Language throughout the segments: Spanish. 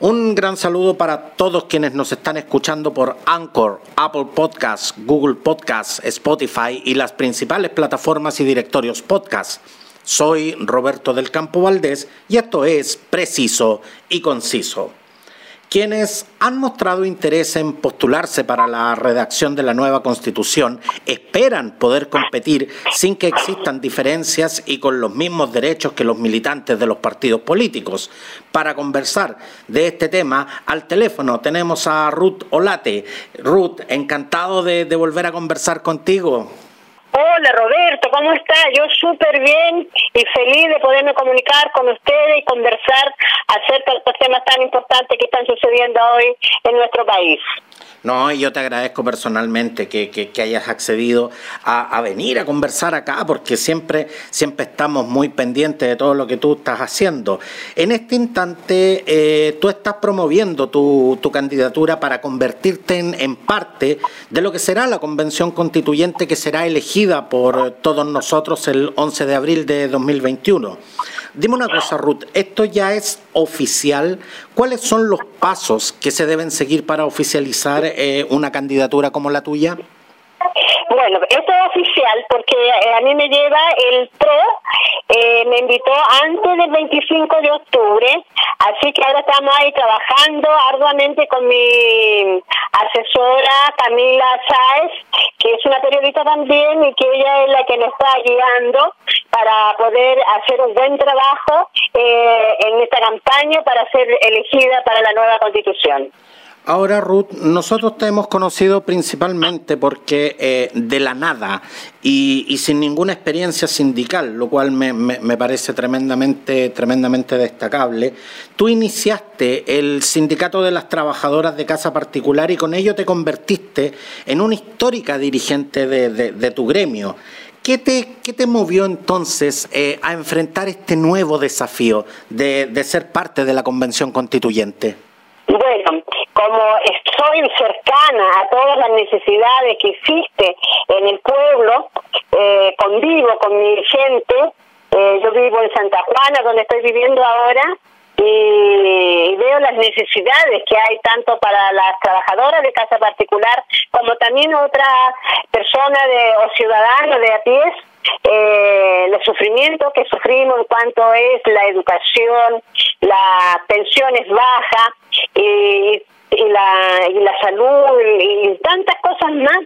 Un gran saludo para todos quienes nos están escuchando por Anchor, Apple Podcasts, Google Podcasts, Spotify y las principales plataformas y directorios podcast. Soy Roberto del Campo Valdés y esto es Preciso y Conciso. Quienes han mostrado interés en postularse para la redacción de la nueva Constitución esperan poder competir sin que existan diferencias y con los mismos derechos que los militantes de los partidos políticos. Para conversar de este tema, al teléfono tenemos a Ruth Olate. Ruth, encantado de, volver a conversar contigo. Hola Roberto, ¿cómo está? Yo súper bien y feliz de poderme comunicar con ustedes y conversar acerca de estos temas tan importantes que están sucediendo hoy en nuestro país. No, yo te agradezco personalmente que, que, hayas accedido a, a, venir a conversar acá, porque siempre, siempre estamos muy pendientes de todo lo que tú estás haciendo. En este instante, eh, tú estás promoviendo tu, tu candidatura para convertirte en, en, parte de lo que será la convención constituyente que será elegida por todos nosotros el 11 de abril de 2021. Dime una cosa, Ruth, ¿esto ya es oficial? ¿Cuáles son los pasos que se deben seguir para oficializar eh, una candidatura como la tuya? Bueno, esto es oficial porque eh, a mí me lleva el PRO, eh, me invitó antes del 25 de octubre, así que ahora estamos ahí trabajando arduamente con mi asesora Camila Sáez, que es una periodista también y que ella es la que nos está guiando para poder hacer un buen trabajo eh, en esta campaña para ser elegida para la nueva constitución. Ahora, Ruth, nosotros te hemos conocido principalmente porque eh, de la nada y, sin ninguna experiencia sindical, lo cual me, parece tremendamente, tremendamente destacable, tú iniciaste el Sindicato de las Trabajadoras de Casa Particular y con ello te convertiste en una histórica dirigente de, de, tu gremio. ¿Qué te, ¿Qué te, movió entonces eh, a enfrentar este nuevo desafío de, de, ser parte de la Convención Constituyente? Bueno, como estoy cercana a todas las necesidades que existe en el pueblo, eh, convivo con mi gente, eh, yo vivo en Santa Juana, donde estoy viviendo ahora, y veo las necesidades que hay tanto para las trabajadoras de casa particular como también otras personas de, o ciudadanos de a pie eh, los sufrimientos que sufrimos en cuanto es la educación, la pensión es baja y y la, y la salud y, tantas cosas más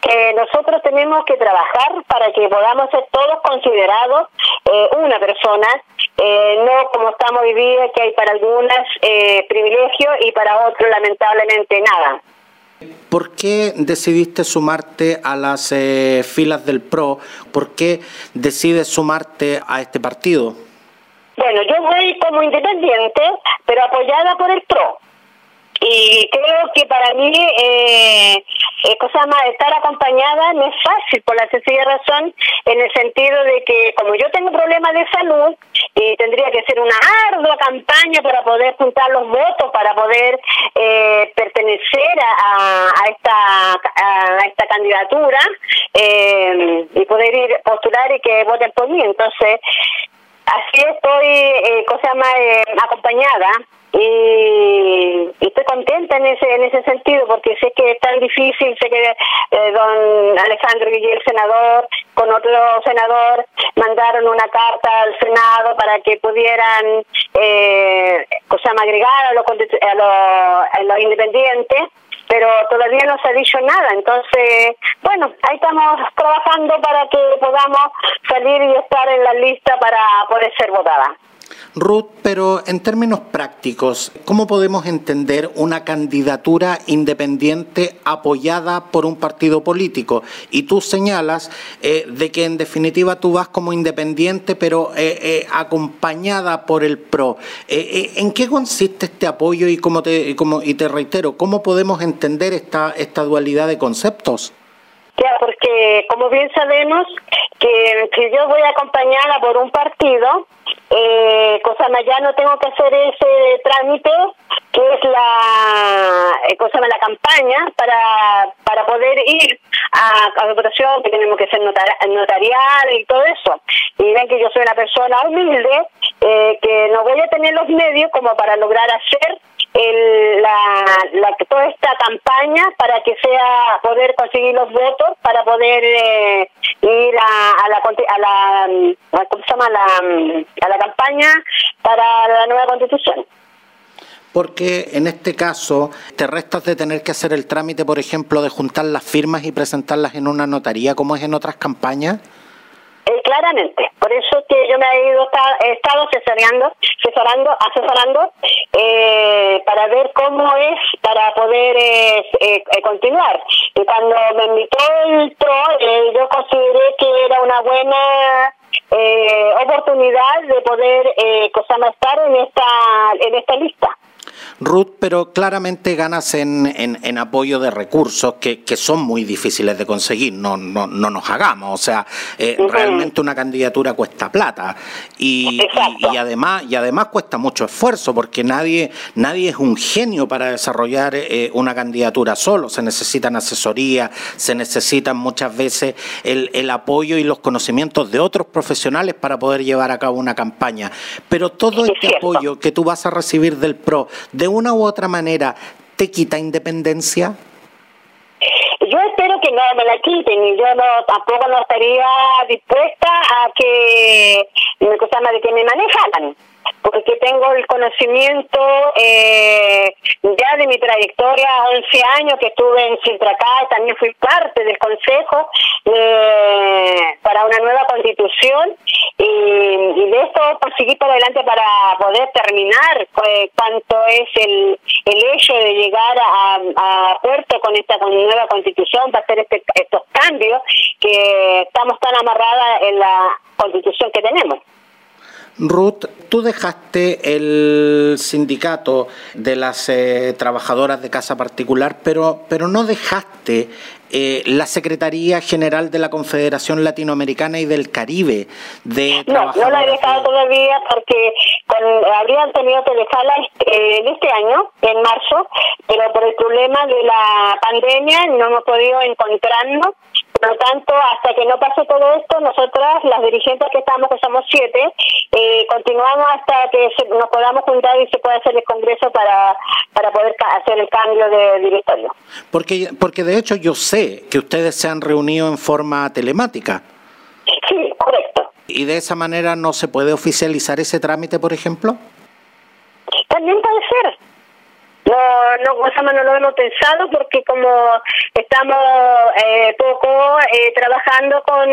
que nosotros tenemos que trabajar para que podamos ser todos considerados eh, una persona, eh, no como estamos viviendo que hay para algunas eh, privilegios y para otros lamentablemente nada. ¿Por qué decidiste sumarte a las filas del PRO? ¿Por qué decides sumarte a este partido? Bueno, yo voy como independiente, pero apoyada por el PRO y creo que para mí eh, eh, cosa más estar acompañada no es fácil por la sencilla razón en el sentido de que como yo tengo problemas de salud y tendría que ser una ardua campaña para poder juntar los votos para poder eh, pertenecer a, a, esta a esta candidatura eh, y poder ir postular y que voten por mí. Entonces así estoy cosa más acompañada y, estoy contenta en ese en ese sentido porque sé que es tan difícil sé que eh, don Alejandro Guillermo senador con otro senador mandaron una carta al senado para que pudieran eh, agregar a los a los, independientes pero todavía no se ha dicho nada. Entonces, bueno, ahí estamos trabajando para que podamos salir y estar en la lista para poder ser votada. Ruth, pero en términos prácticos, ¿cómo podemos entender una candidatura independiente apoyada por un partido político? Y tú señalas eh, de que en definitiva tú vas como independiente, pero eh, eh, acompañada por el PRO. ¿En qué consiste este apoyo y, cómo te, como, y te reitero, cómo podemos entender esta, esta dualidad de conceptos? Ya, porque como bien sabemos que si yo voy acompañada por un partido, eh, cosa ya no tengo que hacer ese trámite que es la eh, cosa la campaña para para poder ir a, la votación que tenemos que ser notarial y todo eso. Y ven que yo soy una persona humilde eh, que no voy a tener los medios como para lograr hacer el, la, la, toda esta campaña para que sea poder conseguir los votos, para poder eh, ir a, a, la, a la, ¿cómo se llama? La, a la campaña para la nueva constitución porque en este caso te restas de tener que hacer el trámite, por ejemplo, de juntar las firmas y presentarlas en una notaría, como es en otras campañas. Eh, claramente, por eso que yo me he ido he estado asesorando, asesorando, asesorando eh, para ver cómo es para poder eh, eh, continuar. Y cuando me invitó el PRO, yo consideré que era una buena oportunidad de poder eh, estar en esta en esta lista. Ruth, pero claramente ganas en, en, apoyo de recursos que, que, son muy difíciles de conseguir, no, no, no nos hagamos, o sea, eh, realmente una candidatura cuesta plata. Y, y, además, y además cuesta mucho esfuerzo porque nadie, nadie es un genio para desarrollar eh, una candidatura solo, se necesitan asesoría, se necesitan muchas veces el, el apoyo y los conocimientos de otros profesionales para poder llevar a cabo una campaña, pero todo este apoyo que tú vas a recibir del PRO, de una u otra manera te quita independencia? Yo espero que no me la quiten y yo no tampoco no estaría dispuesta a que me de que me manejaran porque tengo el conocimiento eh, ya de mi trayectoria, 11 años que estuve en Sintracá, también fui parte del Consejo eh, para una nueva constitución y, de esto seguir para adelante para poder terminar eh, cuánto es el, el hecho de llegar a, a puerto con esta nueva constitución para hacer este, estos cambios que estamos tan amarradas en la constitución que tenemos. Ruth, tú dejaste el sindicato de las eh, trabajadoras de casa particular, pero, pero no dejaste eh, la Secretaría General de la Confederación Latinoamericana y del Caribe de No, no la he dejado todavía porque habrían tenido que dejarla este, en este año, en marzo, pero por el problema de la pandemia no hemos podido encontrarnos por lo tanto, hasta que no pase todo esto, nosotras, las dirigentes que estamos, que somos siete, eh, continuamos hasta que nos podamos juntar y se pueda hacer el Congreso para, para poder hacer el cambio de directorio. Porque, porque de hecho yo sé que ustedes se han reunido en forma telemática. Sí, correcto. ¿Y de esa manera no se puede oficializar ese trámite, por ejemplo? También puede ser no, no, no lo hemos pensado porque como estamos eh, poco eh, trabajando con,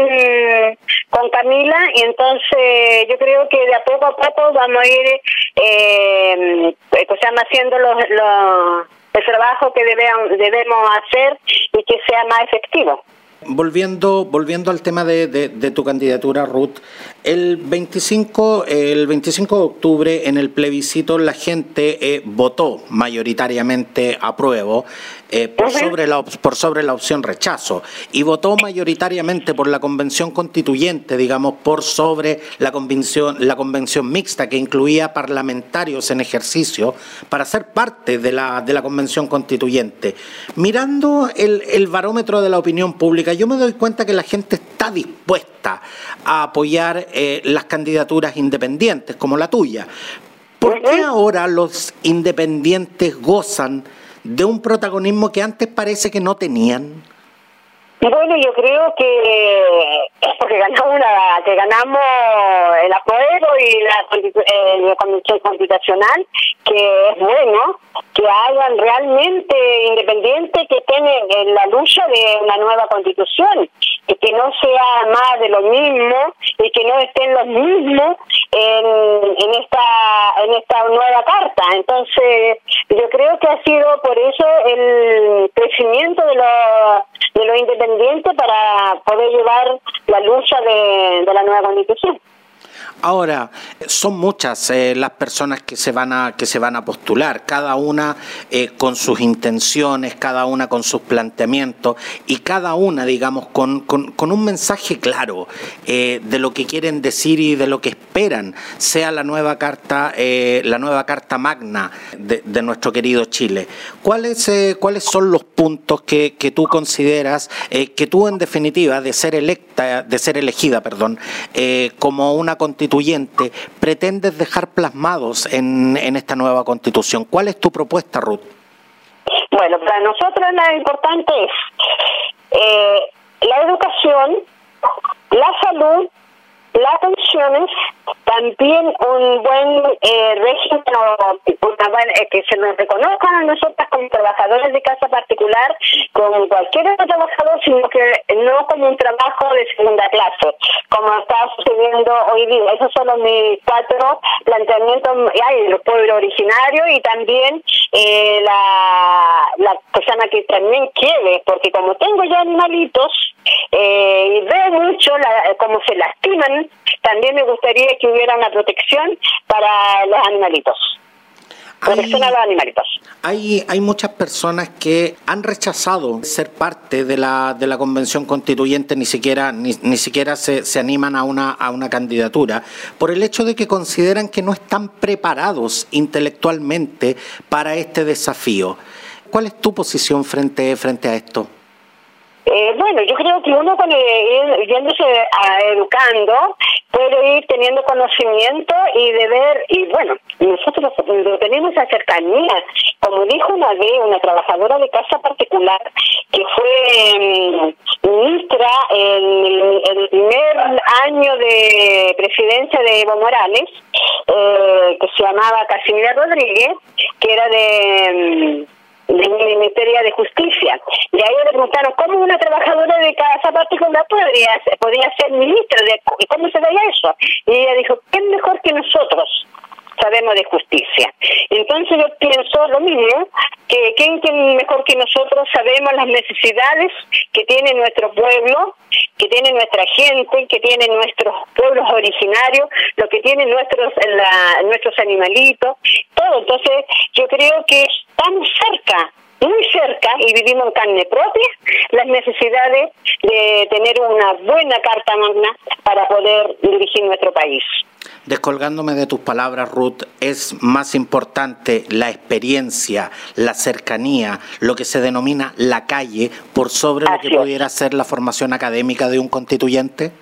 con Camila y entonces yo creo que de a poco a poco vamos a ir eh, pues, haciendo los, los, el trabajo que debemos hacer y que sea más efectivo. Volviendo, volviendo al tema de, de, tu candidatura, Ruth, el 25, el 25 de octubre en el plebiscito la gente eh, votó mayoritariamente apruebo eh, por, sobre la, por sobre la opción rechazo y votó mayoritariamente por la convención constituyente, digamos, por sobre la convención, la convención mixta que incluía parlamentarios en ejercicio para ser parte de la, de la convención constituyente. Mirando el, el barómetro de la opinión pública, yo me doy cuenta que la gente está dispuesta a apoyar eh, las candidaturas independientes como la tuya. ¿Por qué ahora los independientes gozan de un protagonismo que antes parece que no tenían? Bueno, yo creo que es porque ganamos una, que ganamos el apoyo y la, la condición constitucional, que es bueno que hagan realmente independientes que tienen en la lucha de una nueva constitución y que no sea más de lo mismo y que no estén los mismos en, en esta en esta nueva carta. Entonces, yo creo que ha sido por eso el crecimiento de los de lo independiente para poder llevar la lucha de la nueva constitución. Ahora, son muchas eh, las personas que se van a que se van a postular, cada una eh, con sus intenciones, cada una con sus planteamientos y cada una, digamos, con, con, un mensaje claro eh, de lo que quieren decir y de lo que esperan sea la nueva carta, la nueva carta magna de, de nuestro querido Chile. ¿Cuáles cuáles son los puntos que, que tú consideras que tú, en definitiva, de ser electa, de ser elegida, perdón, como una constituyente pretendes dejar plasmados en, en esta nueva constitución? ¿Cuál es tu propuesta, Ruth? Bueno, para nosotros lo importante es eh, la educación, la salud, las pensiones, también un buen eh, régimen eh, que se nos reconozcan a nosotras como trabajadores de casa particular, como cualquier otro trabajador, sino que no como un trabajo de segunda clase, como está sucediendo hoy día. Esos son los mis cuatro planteamientos, hay el pueblo originario y también eh, la, la persona que también quiere, porque como tengo ya animalitos, eh, y veo mucho la, cómo se lastiman. También me gustaría que hubiera una protección para los animalitos. Protección a los animalitos. Hay, hay muchas personas que han rechazado ser parte de la, de la convención constituyente, ni siquiera, ni, ni siquiera se, se animan a una, a una candidatura, por el hecho de que consideran que no están preparados intelectualmente para este desafío. ¿Cuál es tu posición frente, frente a esto? Eh, bueno, yo creo que uno con ir yéndose a educando puede ir teniendo conocimiento y de ver, y bueno, nosotros tenemos esa. Como dijo una vez una trabajadora de casa particular que fue mm, ministra en el, primer año de presidencia de Evo Morales, eh, que se llamaba Casimira Rodríguez, que era de... Del Ministerio de Justicia. Y ahí le preguntaron cómo una trabajadora de casa particular podría, podría ser ministra, de, ¿y cómo se veía eso? Y ella dijo, ¿quién mejor que nosotros? Sabemos de justicia. Entonces yo pienso lo mismo, que quién mejor que nosotros sabemos las necesidades que tiene nuestro pueblo, que tiene nuestra gente, que tiene nuestros pueblos originarios, lo que tienen nuestros la, nuestros animalitos, todo. Entonces yo creo que estamos cerca muy cerca y vivimos en carne propia las necesidades de tener una buena carta magna para poder dirigir nuestro país. Descolgándome de tus palabras, Ruth, es más importante la experiencia, la cercanía, lo que se denomina la calle, por sobre lo que pudiera ser la formación académica de un constituyente?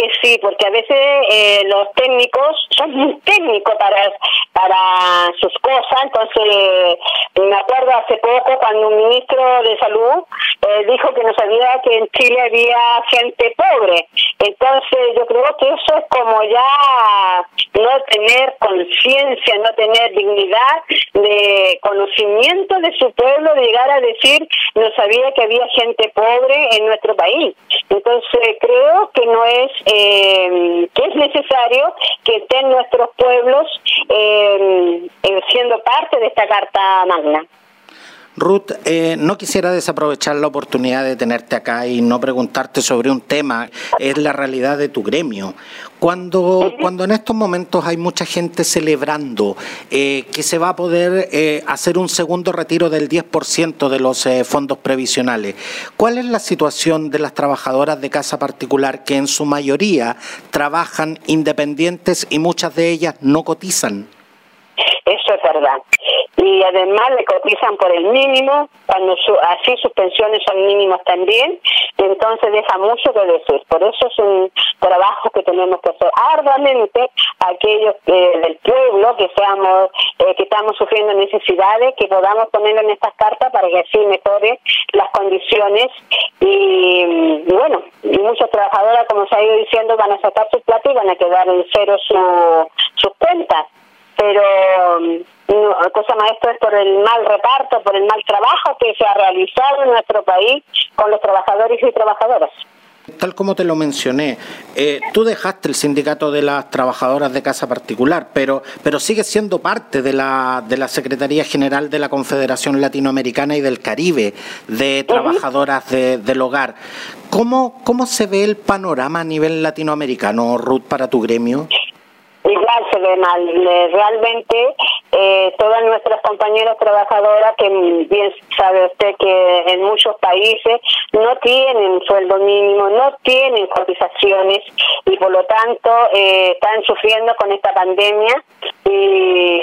Que sí, porque a veces eh, los técnicos son muy técnicos para, para sus cosas, entonces me acuerdo hace poco cuando un ministro de salud eh, dijo que no sabía que en Chile había gente pobre, entonces yo creo que eso es como ya no tener conciencia, no tener dignidad de conocimiento de su pueblo, de llegar a decir no sabía que había gente pobre en nuestro país. Entonces creo que no es eh, que es necesario que estén nuestros pueblos eh, eh, siendo parte de esta Carta Magna. Ruth, eh, no quisiera desaprovechar la oportunidad de tenerte acá y no preguntarte sobre un tema, es la realidad de tu gremio. Cuando, cuando en estos momentos hay mucha gente celebrando eh, que se va a poder eh, hacer un segundo retiro del 10% de los fondos previsionales, ¿cuál es la situación de las trabajadoras de casa particular que en su mayoría trabajan independientes y muchas de ellas no cotizan? Eso es verdad. Y además le cotizan por el mínimo, cuando así sus pensiones son mínimas también, entonces deja mucho que decir. Por eso es un trabajo que tenemos que hacer arduamente aquellos eh, del pueblo que seamos eh, que estamos sufriendo necesidades, que podamos ponerlo en estas cartas para que así mejore las condiciones. Y, bueno, y muchas trabajadoras, como se ha ido diciendo, van a sacar su plata y van a quedar en cero su, sus cuentas pero no, cosa más esto es por el mal reparto, por el mal trabajo que se ha realizado en nuestro país con los trabajadores y trabajadoras. Tal como te lo mencioné, eh, tú dejaste el sindicato de las trabajadoras de casa particular, pero, pero sigues siendo parte de la, de la Secretaría General de la Confederación Latinoamericana y del Caribe de Trabajadoras del Hogar. ¿Cómo, ¿Cómo se ve el panorama a nivel latinoamericano, Ruth, para tu gremio? Igual se ve mal. Realmente eh, todas nuestras compañeras trabajadoras, que bien sabe usted que en muchos países no tienen sueldo mínimo, no tienen cotizaciones y por lo tanto eh, están sufriendo con esta pandemia y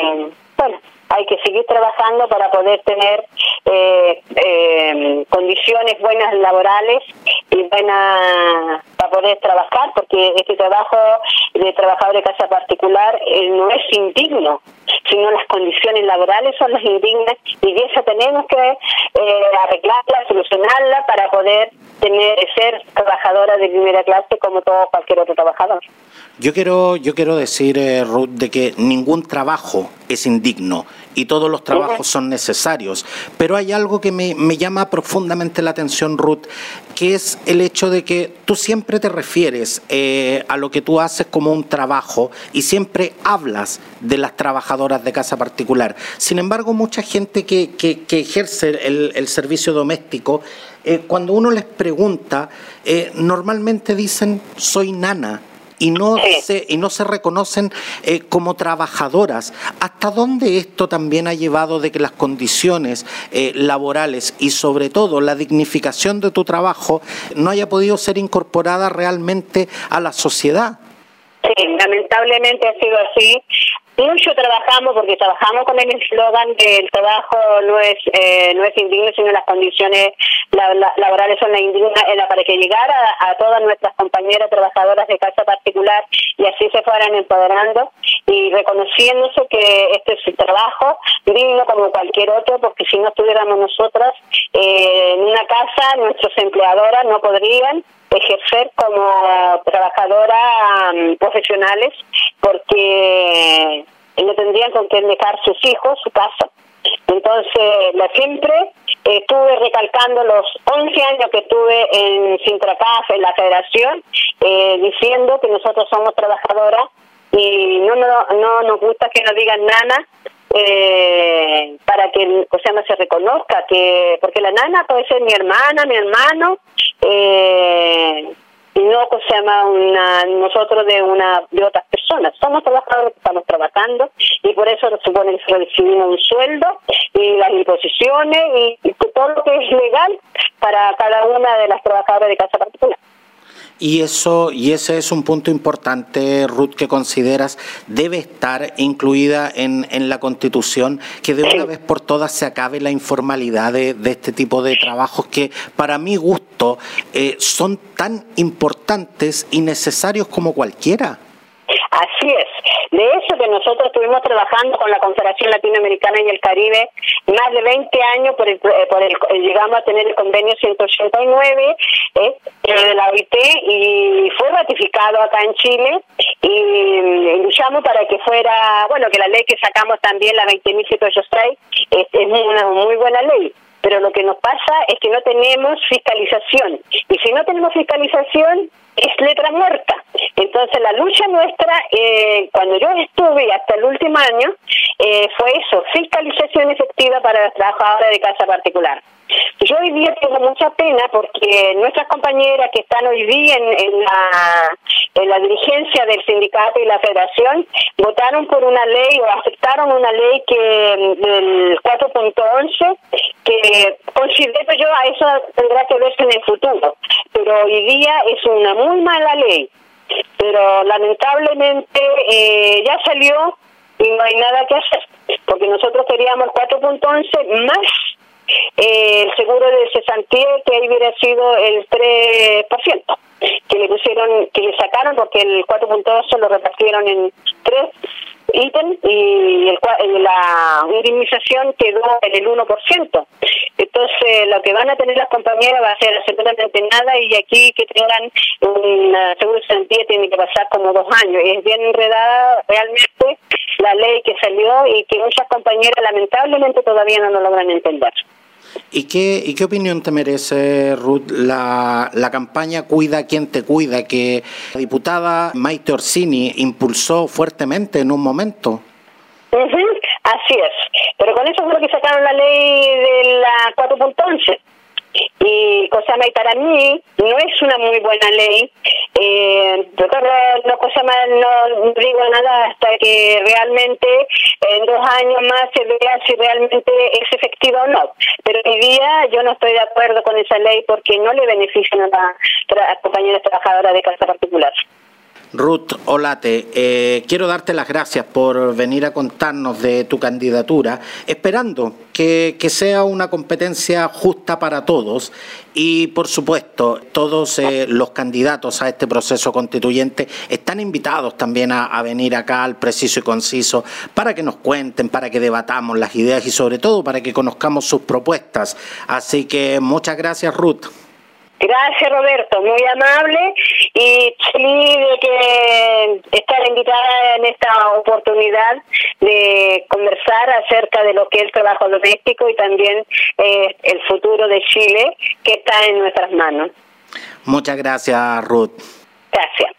bueno, hay que seguir trabajando para poder tener eh, condiciones buenas laborales y buenas para poder trabajar, porque este trabajo de trabajador de casa particular eh, no es indigno, sino las condiciones laborales son las indignas y eso tenemos que eh, arreglarla, solucionarla para poder tener ser trabajadora de primera clase como todo cualquier otro trabajador. Yo quiero, yo quiero decir, eh, Ruth, de que ningún trabajo es indigno y todos los trabajos son necesarios. Pero hay algo que me, llama profundamente la atención, Ruth, que es el hecho de que tú siempre te refieres eh, a lo que tú haces como un trabajo y siempre hablas de las trabajadoras de casa particular. Sin embargo, mucha gente que, que, ejerce el, servicio doméstico, eh, cuando uno les pregunta, eh, normalmente dicen, soy nana y no se, y no se reconocen eh, como trabajadoras. ¿Hasta dónde esto también ha llevado de que las condiciones eh, laborales y sobre todo la dignificación de tu trabajo no haya podido ser incorporada realmente a la sociedad? Sí, lamentablemente ha sido así mucho trabajamos porque trabajamos con el eslogan que el trabajo no es eh, no es indigno sino las condiciones laborales son las indignas para que llegara a, todas nuestras compañeras trabajadoras de casa particular y así se fueran empoderando y reconociéndose que este es su trabajo digno como cualquier otro porque si no estuviéramos nosotras eh, en una casa nuestros empleadoras no podrían ejercer como trabajadoras mm, profesionales porque no tendrían con qué dejar sus hijos, su casa. Entonces, la siempre estuve recalcando los 11 años que estuve en Sintracaf, en la federación, eh, diciendo que nosotros somos trabajadoras y no, no, no nos gusta que nos digan nana eh, para que o sea no se reconozca que porque la nana puede ser mi hermana mi hermano eh, no se llama una nosotros de una de otras personas. Somos trabajadores que estamos trabajando y por eso supone que recibimos un sueldo y las imposiciones y todo lo que es legal para cada una de las trabajadoras de casa particular y eso y ese es un punto importante, Ruth, que consideras debe estar incluida en, en la Constitución, que de una vez por todas se acabe la informalidad de, este tipo de trabajos que, para mi gusto, eh, son tan importantes y necesarios como cualquiera. Así es. De eso que nosotros estuvimos trabajando con la Confederación Latinoamericana y el Caribe más de 20 años, por el, eh, por el, eh, llegamos a tener el convenio 189 eh, de la OIT y fue ratificado acá en Chile y, luchamos para que fuera, bueno, que la ley que sacamos también, la 20.786, es, es una muy buena ley pero lo que nos pasa es que no tenemos fiscalización. Y si no tenemos fiscalización, es letra muerta. Entonces la lucha nuestra, eh, cuando yo estuve hasta el último año, eh, fue eso, fiscalización efectiva para las trabajadoras de casa particular. Yo hoy día tengo mucha pena porque nuestras compañeras que están hoy día en, la, en la dirigencia del sindicato y la federación votaron por una ley o aceptaron una ley que del 4.11 que considero yo a eso tendrá que verse en el futuro, pero hoy día es una muy mala ley, pero lamentablemente eh, ya salió y no hay nada que hacer, porque nosotros queríamos 4.11 más eh, el seguro de cesantía que ahí hubiera sido el 3%, que le pusieron, que le sacaron porque el 4.2 lo repartieron en tres ítem y el, la indemnización quedó en el 1%. Entonces, lo que van a tener las compañeras va a ser absolutamente nada y aquí que tengan un seguro de sentido tiene que pasar como dos años. Es bien enredada realmente la ley que salió y que muchas compañeras lamentablemente todavía no lo logran entender. ¿Y qué, ¿Y qué opinión te merece, Ruth, la, la campaña Cuida quien te cuida, que la diputada Maite Orsini impulsó fuertemente en un momento? Así es. Pero con eso fue que sacaron la ley de la 4.11 y cosa para mí no es una muy buena ley eh, no cosa más no digo nada hasta que realmente en dos años más se vea si realmente es efectiva o no. Pero hoy día yo no estoy de acuerdo con esa ley porque no le benefician a compañeras trabajadoras de casa particular Ruth Olate, eh, quiero darte las gracias por venir a contarnos de tu candidatura, esperando que, sea una competencia justa para todos y, por supuesto, todos eh, los candidatos a este proceso constituyente están invitados también a, a venir acá al preciso y conciso para que nos cuenten, para que debatamos las ideas y, sobre todo, para que conozcamos sus propuestas. Así que muchas gracias, Ruth. Gracias Roberto, muy amable y feliz de que estar invitada en esta oportunidad de conversar acerca de lo que es el trabajo doméstico y también eh, el futuro de Chile que está en nuestras manos. Muchas gracias Ruth. Gracias.